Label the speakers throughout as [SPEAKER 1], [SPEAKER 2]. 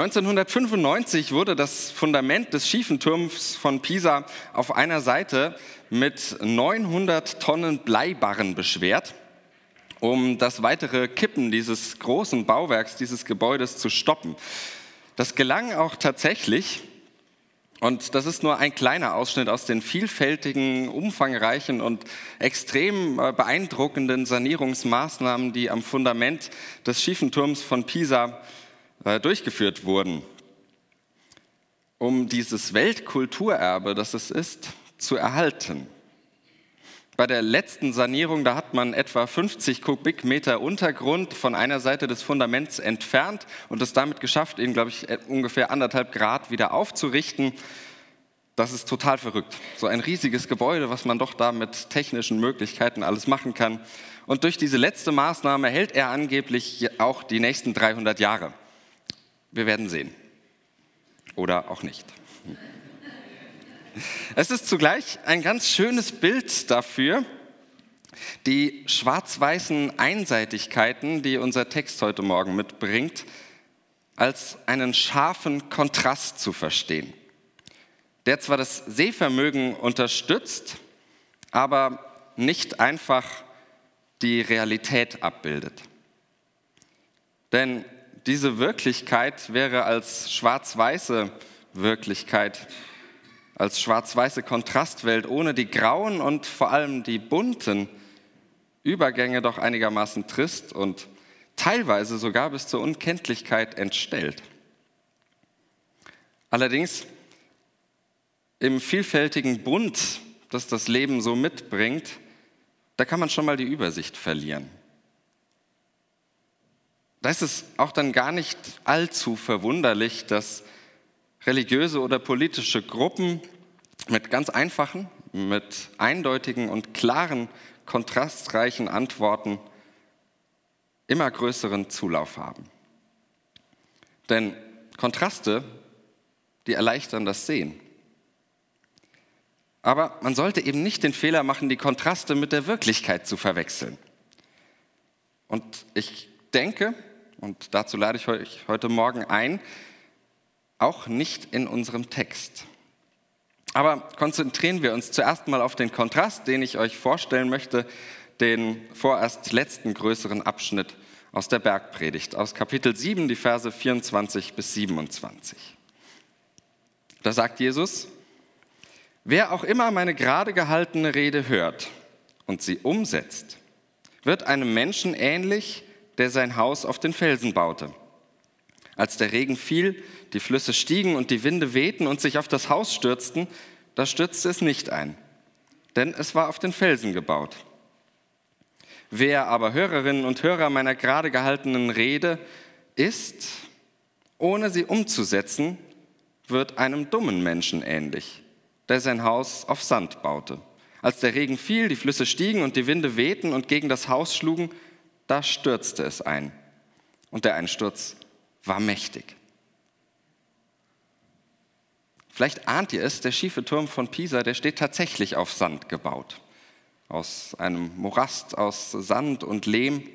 [SPEAKER 1] 1995 wurde das Fundament des schiefen Turms von Pisa auf einer Seite mit 900 Tonnen Bleibarren beschwert, um das weitere Kippen dieses großen Bauwerks, dieses Gebäudes zu stoppen. Das gelang auch tatsächlich. Und das ist nur ein kleiner Ausschnitt aus den vielfältigen, umfangreichen und extrem äh, beeindruckenden Sanierungsmaßnahmen, die am Fundament des schiefen Turms von Pisa durchgeführt wurden, um dieses Weltkulturerbe, das es ist, zu erhalten. Bei der letzten Sanierung, da hat man etwa 50 Kubikmeter Untergrund von einer Seite des Fundaments entfernt und es damit geschafft, ihn, glaube ich, ungefähr anderthalb Grad wieder aufzurichten. Das ist total verrückt. So ein riesiges Gebäude, was man doch da mit technischen Möglichkeiten alles machen kann. Und durch diese letzte Maßnahme hält er angeblich auch die nächsten 300 Jahre. Wir werden sehen. Oder auch nicht. Es ist zugleich ein ganz schönes Bild dafür, die schwarz-weißen Einseitigkeiten, die unser Text heute Morgen mitbringt, als einen scharfen Kontrast zu verstehen, der zwar das Sehvermögen unterstützt, aber nicht einfach die Realität abbildet. Denn diese Wirklichkeit wäre als schwarz-weiße Wirklichkeit, als schwarz-weiße Kontrastwelt ohne die grauen und vor allem die bunten Übergänge doch einigermaßen trist und teilweise sogar bis zur Unkenntlichkeit entstellt. Allerdings im vielfältigen Bund, das das Leben so mitbringt, da kann man schon mal die Übersicht verlieren. Da ist es auch dann gar nicht allzu verwunderlich, dass religiöse oder politische Gruppen mit ganz einfachen, mit eindeutigen und klaren, kontrastreichen Antworten immer größeren Zulauf haben. Denn Kontraste, die erleichtern das Sehen. Aber man sollte eben nicht den Fehler machen, die Kontraste mit der Wirklichkeit zu verwechseln. Und ich denke, und dazu lade ich euch heute Morgen ein, auch nicht in unserem Text. Aber konzentrieren wir uns zuerst mal auf den Kontrast, den ich euch vorstellen möchte, den vorerst letzten größeren Abschnitt aus der Bergpredigt, aus Kapitel 7, die Verse 24 bis 27. Da sagt Jesus, wer auch immer meine gerade gehaltene Rede hört und sie umsetzt, wird einem Menschen ähnlich, der sein Haus auf den Felsen baute. Als der Regen fiel, die Flüsse stiegen und die Winde wehten und sich auf das Haus stürzten, da stürzte es nicht ein, denn es war auf den Felsen gebaut. Wer aber Hörerinnen und Hörer meiner gerade gehaltenen Rede ist, ohne sie umzusetzen, wird einem dummen Menschen ähnlich, der sein Haus auf Sand baute. Als der Regen fiel, die Flüsse stiegen und die Winde wehten und gegen das Haus schlugen, da stürzte es ein. Und der Einsturz war mächtig. Vielleicht ahnt ihr es, der schiefe Turm von Pisa, der steht tatsächlich auf Sand gebaut. Aus einem Morast, aus Sand und Lehm.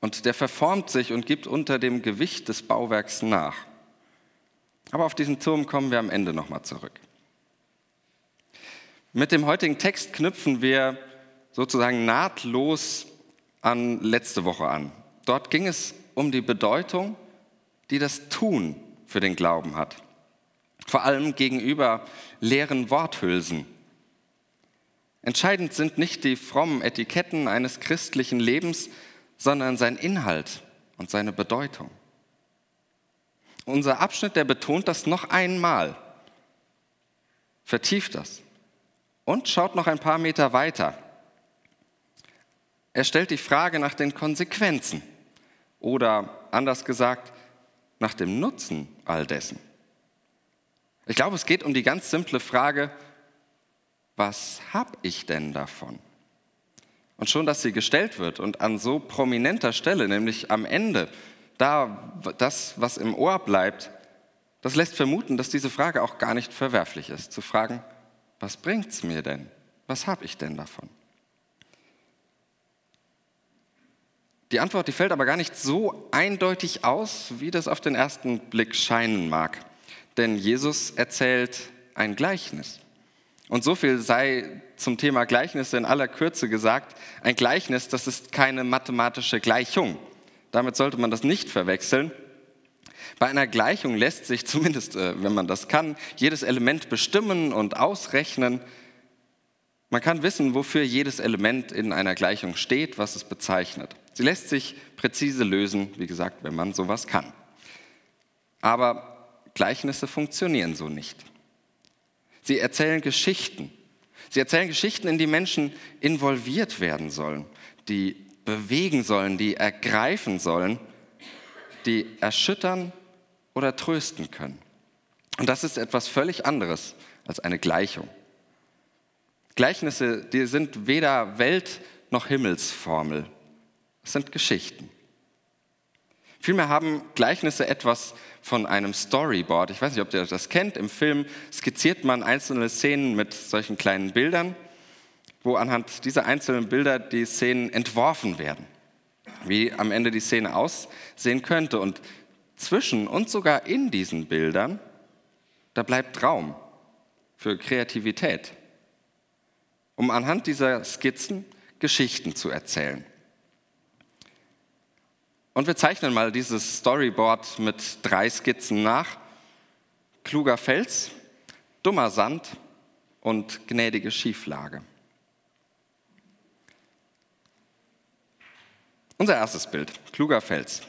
[SPEAKER 1] Und der verformt sich und gibt unter dem Gewicht des Bauwerks nach. Aber auf diesen Turm kommen wir am Ende nochmal zurück. Mit dem heutigen Text knüpfen wir sozusagen nahtlos an letzte Woche an. Dort ging es um die Bedeutung, die das Tun für den Glauben hat. Vor allem gegenüber leeren Worthülsen. Entscheidend sind nicht die frommen Etiketten eines christlichen Lebens, sondern sein Inhalt und seine Bedeutung. Unser Abschnitt, der betont das noch einmal, vertieft das und schaut noch ein paar Meter weiter er stellt die Frage nach den Konsequenzen oder anders gesagt nach dem Nutzen all dessen. Ich glaube, es geht um die ganz simple Frage, was habe ich denn davon? Und schon, dass sie gestellt wird und an so prominenter Stelle, nämlich am Ende, da das, was im Ohr bleibt, das lässt vermuten, dass diese Frage auch gar nicht verwerflich ist. Zu fragen, was bringt es mir denn? Was habe ich denn davon? Die Antwort, die fällt aber gar nicht so eindeutig aus, wie das auf den ersten Blick scheinen mag. Denn Jesus erzählt ein Gleichnis. Und so viel sei zum Thema Gleichnisse in aller Kürze gesagt. Ein Gleichnis, das ist keine mathematische Gleichung. Damit sollte man das nicht verwechseln. Bei einer Gleichung lässt sich, zumindest äh, wenn man das kann, jedes Element bestimmen und ausrechnen. Man kann wissen, wofür jedes Element in einer Gleichung steht, was es bezeichnet. Sie lässt sich präzise lösen, wie gesagt, wenn man sowas kann. Aber Gleichnisse funktionieren so nicht. Sie erzählen Geschichten. Sie erzählen Geschichten, in die Menschen involviert werden sollen, die bewegen sollen, die ergreifen sollen, die erschüttern oder trösten können. Und das ist etwas völlig anderes als eine Gleichung. Gleichnisse, die sind weder Welt- noch Himmelsformel. Es sind Geschichten. Vielmehr haben Gleichnisse etwas von einem Storyboard. Ich weiß nicht, ob ihr das kennt. Im Film skizziert man einzelne Szenen mit solchen kleinen Bildern, wo anhand dieser einzelnen Bilder die Szenen entworfen werden, wie am Ende die Szene aussehen könnte. Und zwischen und sogar in diesen Bildern, da bleibt Raum für Kreativität, um anhand dieser Skizzen Geschichten zu erzählen. Und wir zeichnen mal dieses Storyboard mit drei Skizzen nach. Kluger Fels, dummer Sand und gnädige Schieflage. Unser erstes Bild, kluger Fels.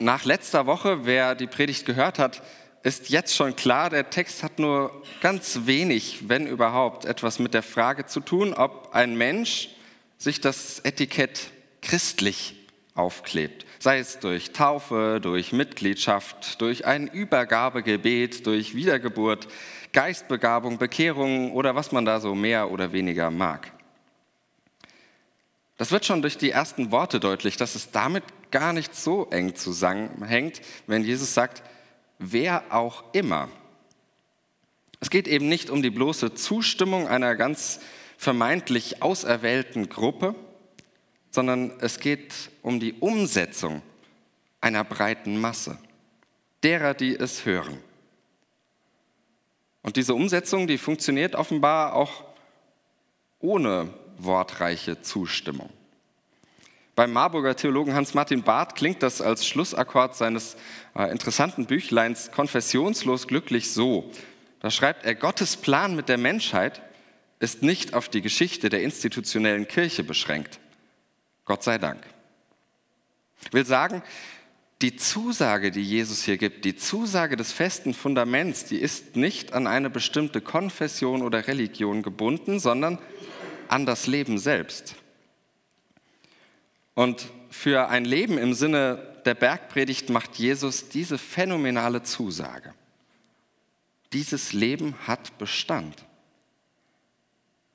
[SPEAKER 1] Nach letzter Woche, wer die Predigt gehört hat, ist jetzt schon klar, der Text hat nur ganz wenig, wenn überhaupt, etwas mit der Frage zu tun, ob ein Mensch sich das Etikett christlich aufklebt. Sei es durch Taufe, durch Mitgliedschaft, durch ein Übergabegebet, durch Wiedergeburt, Geistbegabung, Bekehrung oder was man da so mehr oder weniger mag. Das wird schon durch die ersten Worte deutlich, dass es damit gar nicht so eng zusammenhängt, wenn Jesus sagt, wer auch immer. Es geht eben nicht um die bloße Zustimmung einer ganz vermeintlich auserwählten Gruppe, sondern es geht um die Umsetzung einer breiten Masse, derer, die es hören. Und diese Umsetzung, die funktioniert offenbar auch ohne wortreiche Zustimmung. Beim Marburger Theologen Hans-Martin Barth klingt das als Schlussakkord seines äh, interessanten Büchleins Konfessionslos glücklich so. Da schreibt er, Gottes Plan mit der Menschheit ist nicht auf die Geschichte der institutionellen Kirche beschränkt. Gott sei Dank. Ich will sagen, die Zusage, die Jesus hier gibt, die Zusage des festen Fundaments, die ist nicht an eine bestimmte Konfession oder Religion gebunden, sondern an das Leben selbst. Und für ein Leben im Sinne der Bergpredigt macht Jesus diese phänomenale Zusage. Dieses Leben hat Bestand.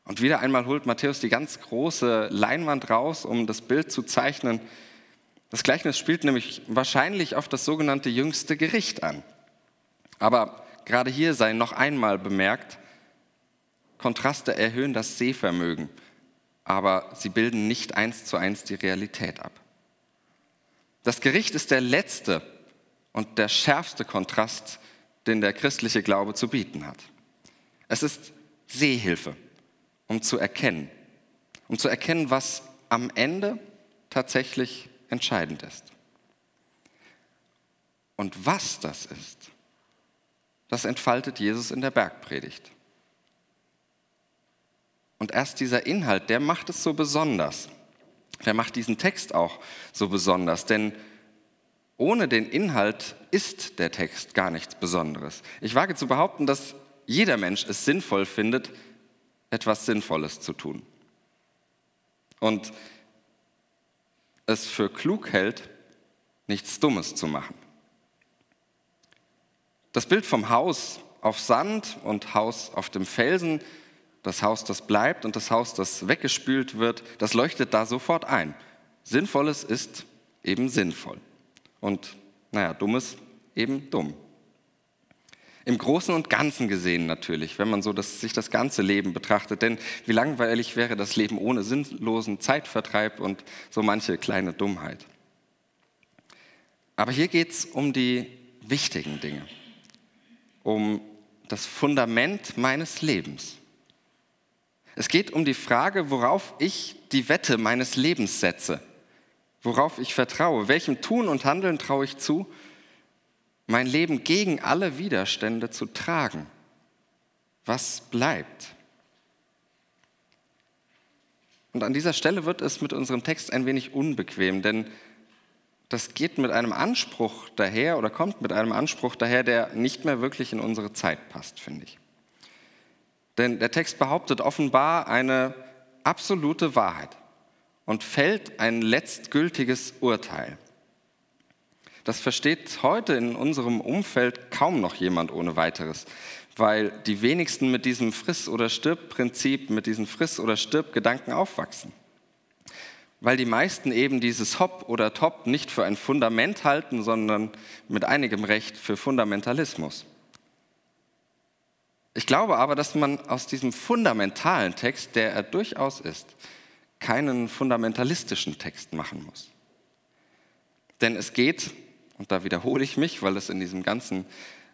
[SPEAKER 1] Und wieder einmal holt Matthäus die ganz große Leinwand raus, um das Bild zu zeichnen. Das Gleichnis spielt nämlich wahrscheinlich auf das sogenannte jüngste Gericht an. Aber gerade hier sei noch einmal bemerkt, Kontraste erhöhen das Sehvermögen, aber sie bilden nicht eins zu eins die Realität ab. Das Gericht ist der letzte und der schärfste Kontrast, den der christliche Glaube zu bieten hat. Es ist Sehhilfe um zu erkennen, um zu erkennen, was am Ende tatsächlich entscheidend ist. Und was das ist, das entfaltet Jesus in der Bergpredigt. Und erst dieser Inhalt, der macht es so besonders. Der macht diesen Text auch so besonders, denn ohne den Inhalt ist der Text gar nichts Besonderes. Ich wage zu behaupten, dass jeder Mensch es sinnvoll findet, etwas Sinnvolles zu tun. Und es für klug hält, nichts Dummes zu machen. Das Bild vom Haus auf Sand und Haus auf dem Felsen, das Haus, das bleibt und das Haus, das weggespült wird, das leuchtet da sofort ein. Sinnvolles ist eben sinnvoll. Und naja, Dummes eben dumm. Im Großen und Ganzen gesehen natürlich, wenn man so das, sich das ganze Leben betrachtet. Denn wie langweilig wäre das Leben ohne sinnlosen Zeitvertreib und so manche kleine Dummheit. Aber hier geht es um die wichtigen Dinge, um das Fundament meines Lebens. Es geht um die Frage, worauf ich die Wette meines Lebens setze, worauf ich vertraue, welchem Tun und Handeln traue ich zu mein Leben gegen alle Widerstände zu tragen. Was bleibt? Und an dieser Stelle wird es mit unserem Text ein wenig unbequem, denn das geht mit einem Anspruch daher oder kommt mit einem Anspruch daher, der nicht mehr wirklich in unsere Zeit passt, finde ich. Denn der Text behauptet offenbar eine absolute Wahrheit und fällt ein letztgültiges Urteil. Das versteht heute in unserem Umfeld kaum noch jemand ohne weiteres, weil die wenigsten mit diesem Friss- oder Stirb-Prinzip, mit diesen Friss- oder Stirb-Gedanken aufwachsen. Weil die meisten eben dieses Hop oder Top nicht für ein Fundament halten, sondern mit einigem Recht für Fundamentalismus. Ich glaube aber, dass man aus diesem fundamentalen Text, der er durchaus ist, keinen fundamentalistischen Text machen muss. Denn es geht und da wiederhole ich mich, weil es in diesem ganzen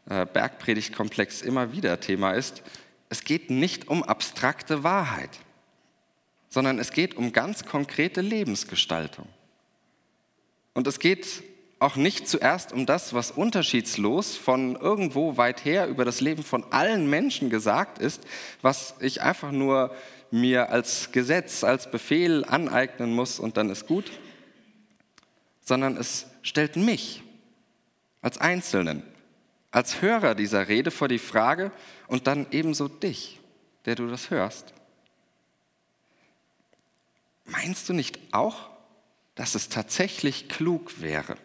[SPEAKER 1] äh, Bergpredigtkomplex immer wieder Thema ist, es geht nicht um abstrakte Wahrheit, sondern es geht um ganz konkrete Lebensgestaltung. Und es geht auch nicht zuerst um das, was unterschiedslos von irgendwo weit her über das Leben von allen Menschen gesagt ist, was ich einfach nur mir als Gesetz, als Befehl aneignen muss und dann ist gut, sondern es stellt mich als Einzelnen, als Hörer dieser Rede vor die Frage und dann ebenso dich, der du das hörst. Meinst du nicht auch, dass es tatsächlich klug wäre,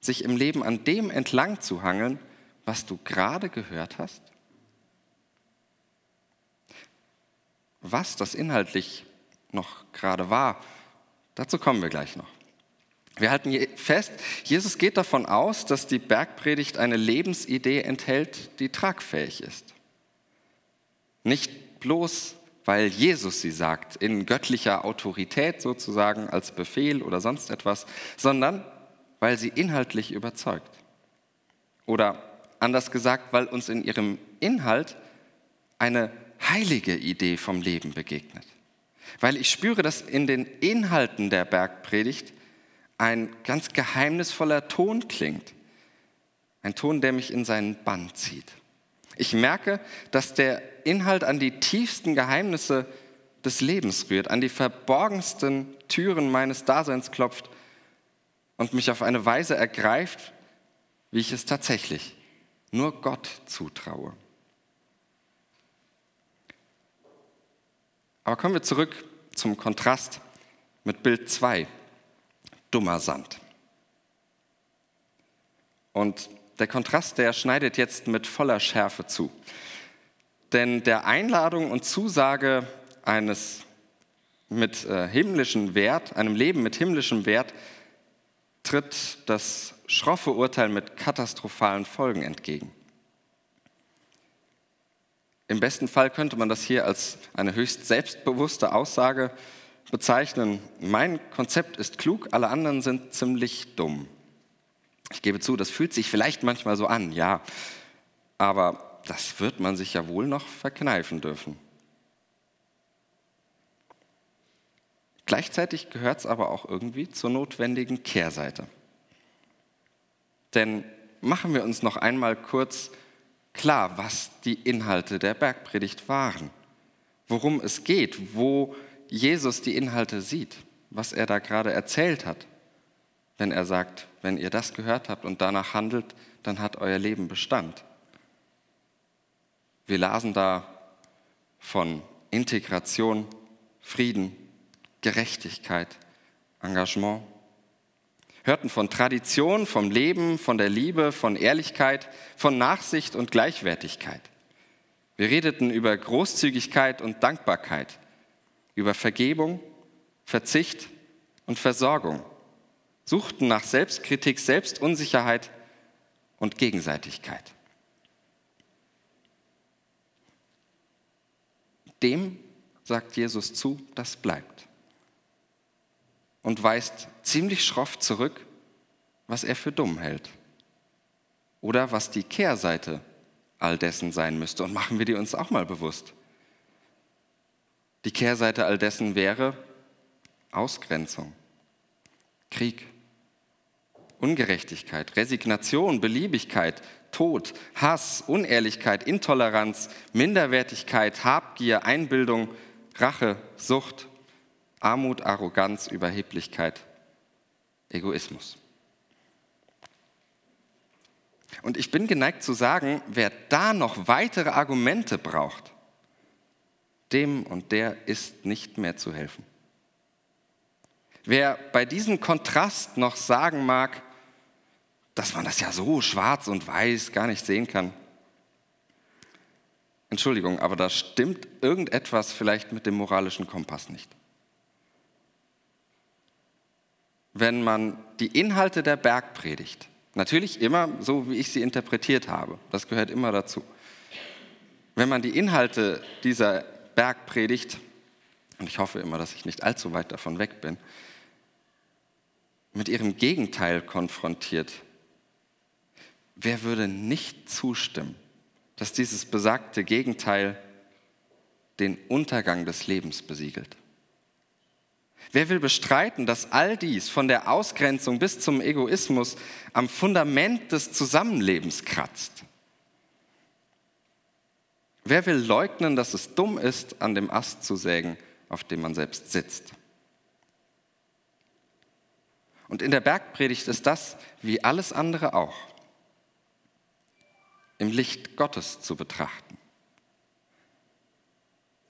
[SPEAKER 1] sich im Leben an dem entlang zu hangeln, was du gerade gehört hast? Was das inhaltlich noch gerade war, dazu kommen wir gleich noch. Wir halten fest, Jesus geht davon aus, dass die Bergpredigt eine Lebensidee enthält, die tragfähig ist. Nicht bloß, weil Jesus sie sagt, in göttlicher Autorität sozusagen als Befehl oder sonst etwas, sondern weil sie inhaltlich überzeugt. Oder anders gesagt, weil uns in ihrem Inhalt eine heilige Idee vom Leben begegnet. Weil ich spüre, dass in den Inhalten der Bergpredigt ein ganz geheimnisvoller Ton klingt. Ein Ton, der mich in seinen Bann zieht. Ich merke, dass der Inhalt an die tiefsten Geheimnisse des Lebens rührt, an die verborgensten Türen meines Daseins klopft und mich auf eine Weise ergreift, wie ich es tatsächlich nur Gott zutraue. Aber kommen wir zurück zum Kontrast mit Bild 2 dummer Sand. Und der Kontrast, der schneidet jetzt mit voller Schärfe zu. Denn der Einladung und Zusage eines mit äh, himmlischem Wert, einem Leben mit himmlischem Wert, tritt das schroffe Urteil mit katastrophalen Folgen entgegen. Im besten Fall könnte man das hier als eine höchst selbstbewusste Aussage bezeichnen, mein Konzept ist klug, alle anderen sind ziemlich dumm. Ich gebe zu, das fühlt sich vielleicht manchmal so an, ja, aber das wird man sich ja wohl noch verkneifen dürfen. Gleichzeitig gehört es aber auch irgendwie zur notwendigen Kehrseite. Denn machen wir uns noch einmal kurz klar, was die Inhalte der Bergpredigt waren, worum es geht, wo Jesus die Inhalte sieht, was er da gerade erzählt hat, wenn er sagt, wenn ihr das gehört habt und danach handelt, dann hat euer Leben Bestand. Wir lasen da von Integration, Frieden, Gerechtigkeit, Engagement, hörten von Tradition, vom Leben, von der Liebe, von Ehrlichkeit, von Nachsicht und Gleichwertigkeit. Wir redeten über Großzügigkeit und Dankbarkeit, über Vergebung, Verzicht und Versorgung, suchten nach Selbstkritik, Selbstunsicherheit und Gegenseitigkeit. Dem sagt Jesus zu, das bleibt. Und weist ziemlich schroff zurück, was er für dumm hält. Oder was die Kehrseite all dessen sein müsste. Und machen wir die uns auch mal bewusst. Die Kehrseite all dessen wäre Ausgrenzung, Krieg, Ungerechtigkeit, Resignation, Beliebigkeit, Tod, Hass, Unehrlichkeit, Intoleranz, Minderwertigkeit, Habgier, Einbildung, Rache, Sucht, Armut, Arroganz, Überheblichkeit, Egoismus. Und ich bin geneigt zu sagen, wer da noch weitere Argumente braucht, dem und der ist nicht mehr zu helfen. Wer bei diesem Kontrast noch sagen mag, dass man das ja so schwarz und weiß gar nicht sehen kann, Entschuldigung, aber da stimmt irgendetwas vielleicht mit dem moralischen Kompass nicht. Wenn man die Inhalte der Bergpredigt, natürlich immer so, wie ich sie interpretiert habe, das gehört immer dazu, wenn man die Inhalte dieser Bergpredigt, und ich hoffe immer, dass ich nicht allzu weit davon weg bin, mit ihrem Gegenteil konfrontiert, wer würde nicht zustimmen, dass dieses besagte Gegenteil den Untergang des Lebens besiegelt? Wer will bestreiten, dass all dies von der Ausgrenzung bis zum Egoismus am Fundament des Zusammenlebens kratzt? Wer will leugnen, dass es dumm ist, an dem Ast zu sägen, auf dem man selbst sitzt? Und in der Bergpredigt ist das, wie alles andere auch, im Licht Gottes zu betrachten.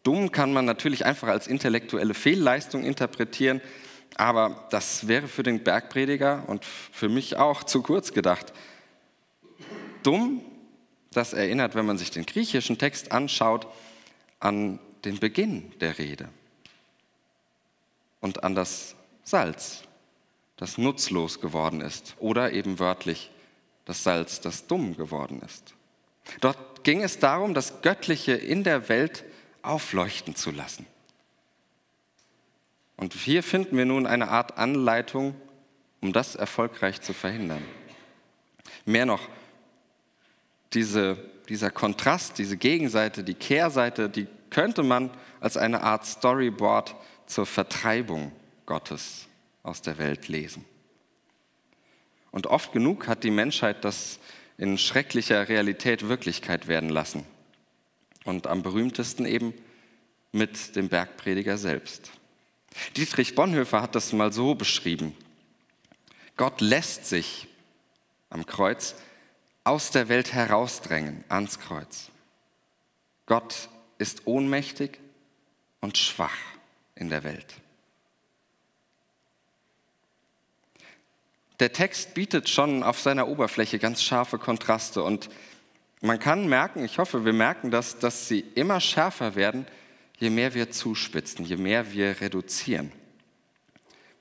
[SPEAKER 1] Dumm kann man natürlich einfach als intellektuelle Fehlleistung interpretieren, aber das wäre für den Bergprediger und für mich auch zu kurz gedacht. Dumm, das erinnert, wenn man sich den griechischen Text anschaut, an den Beginn der Rede und an das Salz, das nutzlos geworden ist oder eben wörtlich das Salz, das dumm geworden ist. Dort ging es darum, das Göttliche in der Welt aufleuchten zu lassen. Und hier finden wir nun eine Art Anleitung, um das erfolgreich zu verhindern. Mehr noch, diese, dieser Kontrast, diese Gegenseite, die Kehrseite, die könnte man als eine Art Storyboard zur Vertreibung Gottes aus der Welt lesen. Und oft genug hat die Menschheit das in schrecklicher Realität Wirklichkeit werden lassen. Und am berühmtesten eben mit dem Bergprediger selbst. Dietrich Bonhoeffer hat das mal so beschrieben. Gott lässt sich am Kreuz aus der Welt herausdrängen ans Kreuz. Gott ist ohnmächtig und schwach in der Welt. der Text bietet schon auf seiner Oberfläche ganz scharfe Kontraste und man kann merken, ich hoffe, wir merken das, dass sie immer schärfer werden, je mehr wir zuspitzen, je mehr wir reduzieren,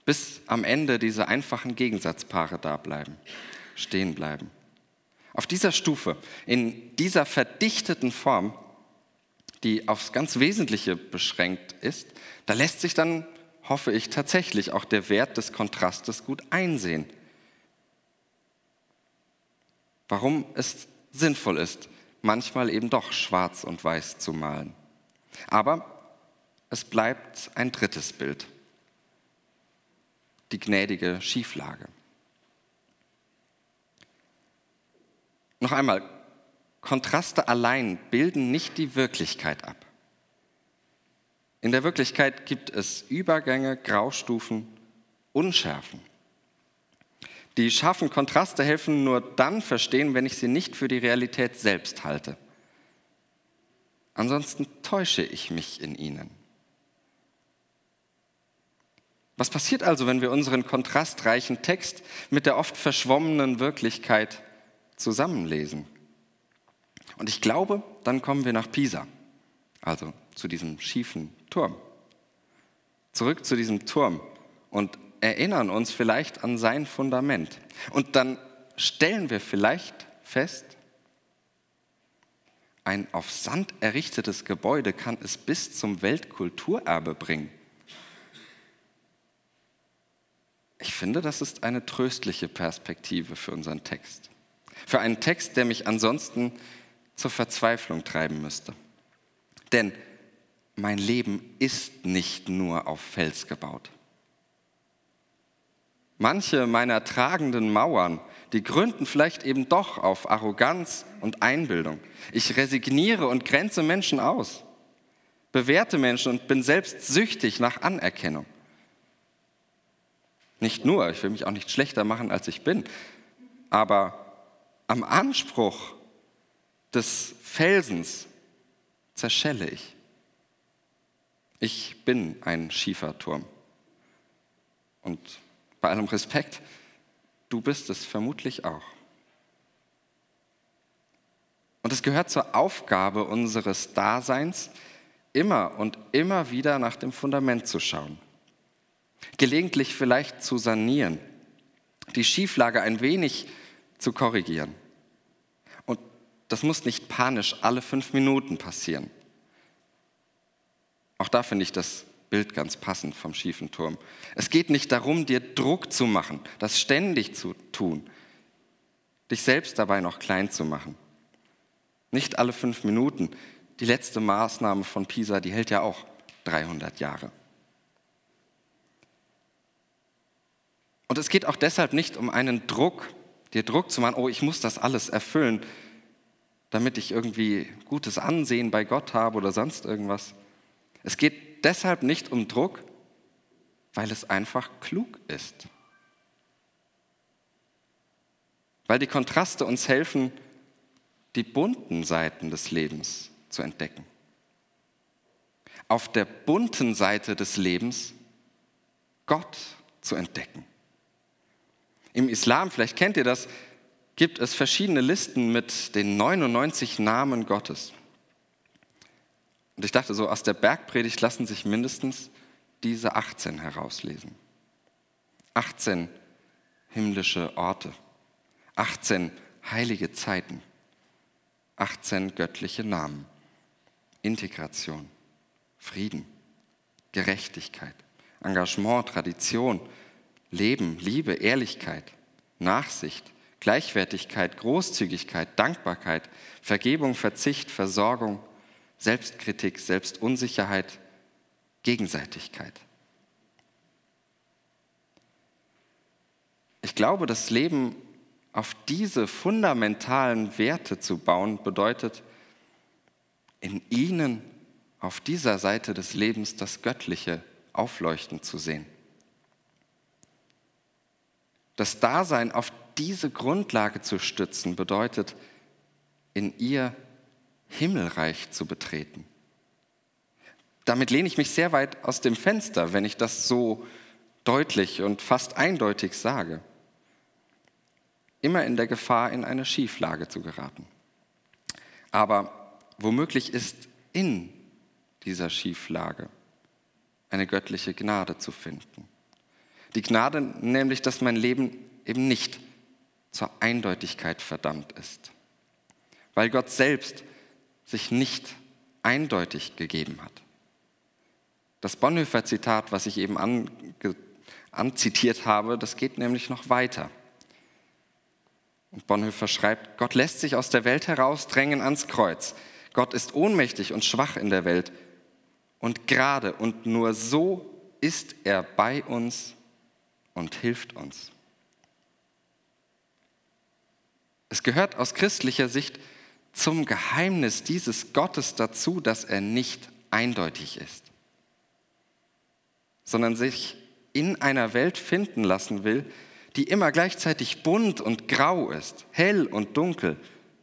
[SPEAKER 1] bis am Ende diese einfachen Gegensatzpaare da bleiben, stehen bleiben. Auf dieser Stufe, in dieser verdichteten Form, die aufs ganz Wesentliche beschränkt ist, da lässt sich dann, hoffe ich, tatsächlich auch der Wert des Kontrastes gut einsehen warum es sinnvoll ist, manchmal eben doch schwarz und weiß zu malen. Aber es bleibt ein drittes Bild, die gnädige Schieflage. Noch einmal, Kontraste allein bilden nicht die Wirklichkeit ab. In der Wirklichkeit gibt es Übergänge, Graustufen, Unschärfen. Die scharfen Kontraste helfen nur dann verstehen, wenn ich sie nicht für die Realität selbst halte. Ansonsten täusche ich mich in ihnen. Was passiert also, wenn wir unseren kontrastreichen Text mit der oft verschwommenen Wirklichkeit zusammenlesen? Und ich glaube, dann kommen wir nach Pisa, also zu diesem schiefen Turm. Zurück zu diesem Turm und erinnern uns vielleicht an sein Fundament. Und dann stellen wir vielleicht fest. Ein auf Sand errichtetes Gebäude kann es bis zum Weltkulturerbe bringen. Ich finde, das ist eine tröstliche Perspektive für unseren Text. Für einen Text, der mich ansonsten zur Verzweiflung treiben müsste. Denn mein Leben ist nicht nur auf Fels gebaut. Manche meiner tragenden Mauern, die gründen vielleicht eben doch auf Arroganz und Einbildung. Ich resigniere und grenze Menschen aus, bewerte Menschen und bin selbst süchtig nach Anerkennung. Nicht nur, ich will mich auch nicht schlechter machen, als ich bin, aber am Anspruch des Felsens zerschelle ich. Ich bin ein Schieferturm. Und bei allem Respekt, du bist es vermutlich auch. Und es gehört zur Aufgabe unseres Daseins, immer und immer wieder nach dem Fundament zu schauen gelegentlich vielleicht zu sanieren, die Schieflage ein wenig zu korrigieren. Und das muss nicht panisch alle fünf Minuten passieren. Auch da finde ich das Bild ganz passend vom schiefen Turm. Es geht nicht darum, dir Druck zu machen, das ständig zu tun, dich selbst dabei noch klein zu machen. Nicht alle fünf Minuten. Die letzte Maßnahme von Pisa, die hält ja auch 300 Jahre. Und es geht auch deshalb nicht um einen Druck, dir Druck zu machen, oh, ich muss das alles erfüllen, damit ich irgendwie gutes Ansehen bei Gott habe oder sonst irgendwas. Es geht deshalb nicht um Druck, weil es einfach klug ist. Weil die Kontraste uns helfen, die bunten Seiten des Lebens zu entdecken. Auf der bunten Seite des Lebens Gott zu entdecken. Im Islam, vielleicht kennt ihr das, gibt es verschiedene Listen mit den 99 Namen Gottes. Und ich dachte so, aus der Bergpredigt lassen sich mindestens diese 18 herauslesen. 18 himmlische Orte, 18 heilige Zeiten, 18 göttliche Namen, Integration, Frieden, Gerechtigkeit, Engagement, Tradition, Leben, Liebe, Ehrlichkeit, Nachsicht, Gleichwertigkeit, Großzügigkeit, Dankbarkeit, Vergebung, Verzicht, Versorgung, Selbstkritik, Selbstunsicherheit, Gegenseitigkeit. Ich glaube, das Leben auf diese fundamentalen Werte zu bauen, bedeutet, in ihnen auf dieser Seite des Lebens das Göttliche aufleuchten zu sehen. Das Dasein auf diese Grundlage zu stützen, bedeutet, in ihr Himmelreich zu betreten. Damit lehne ich mich sehr weit aus dem Fenster, wenn ich das so deutlich und fast eindeutig sage. Immer in der Gefahr, in eine Schieflage zu geraten. Aber womöglich ist in dieser Schieflage eine göttliche Gnade zu finden. Die Gnade nämlich, dass mein Leben eben nicht zur Eindeutigkeit verdammt ist, weil Gott selbst sich nicht eindeutig gegeben hat. Das Bonhoeffer-Zitat, was ich eben anzitiert habe, das geht nämlich noch weiter. Und Bonhoeffer schreibt, Gott lässt sich aus der Welt herausdrängen ans Kreuz. Gott ist ohnmächtig und schwach in der Welt. Und gerade und nur so ist er bei uns und hilft uns. Es gehört aus christlicher Sicht zum Geheimnis dieses Gottes dazu, dass er nicht eindeutig ist, sondern sich in einer Welt finden lassen will, die immer gleichzeitig bunt und grau ist, hell und dunkel,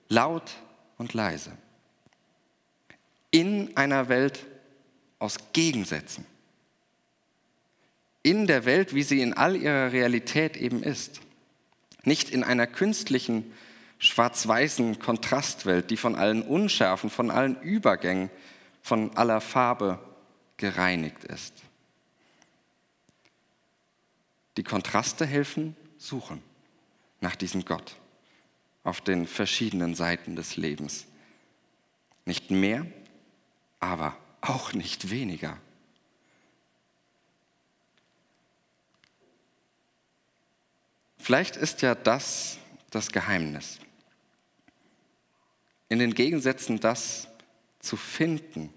[SPEAKER 1] laut und leise. In einer Welt aus Gegensätzen in der Welt, wie sie in all ihrer Realität eben ist. Nicht in einer künstlichen, schwarz-weißen Kontrastwelt, die von allen Unschärfen, von allen Übergängen, von aller Farbe gereinigt ist. Die Kontraste helfen suchen nach diesem Gott. auf den verschiedenen Seiten des Lebens. Nicht mehr, aber auch nicht weniger. Vielleicht ist ja das das Geheimnis. In den Gegensätzen das zu finden,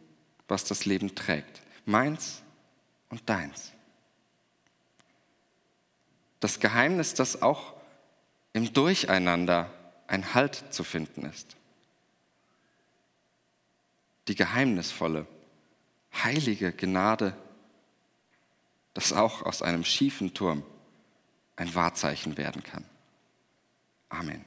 [SPEAKER 1] was das Leben trägt. Meins und deins. Das Geheimnis, das auch im Durcheinander ein Halt zu finden ist. Die geheimnisvolle, heilige Gnade, das auch aus einem schiefen Turm ein Wahrzeichen werden kann. Amen.